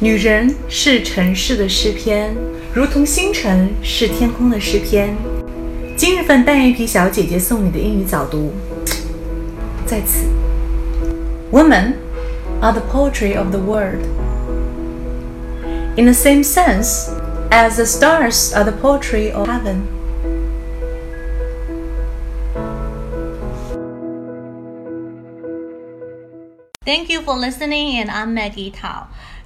女人是城市的诗篇，如同星辰是天空的诗篇。今日份单眼皮小姐姐送你的英语早读，在此。Women are the poetry of the world. In the same sense as the stars are the poetry of heaven. Thank you for listening, and I'm Maggie Tao.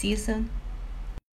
Soon.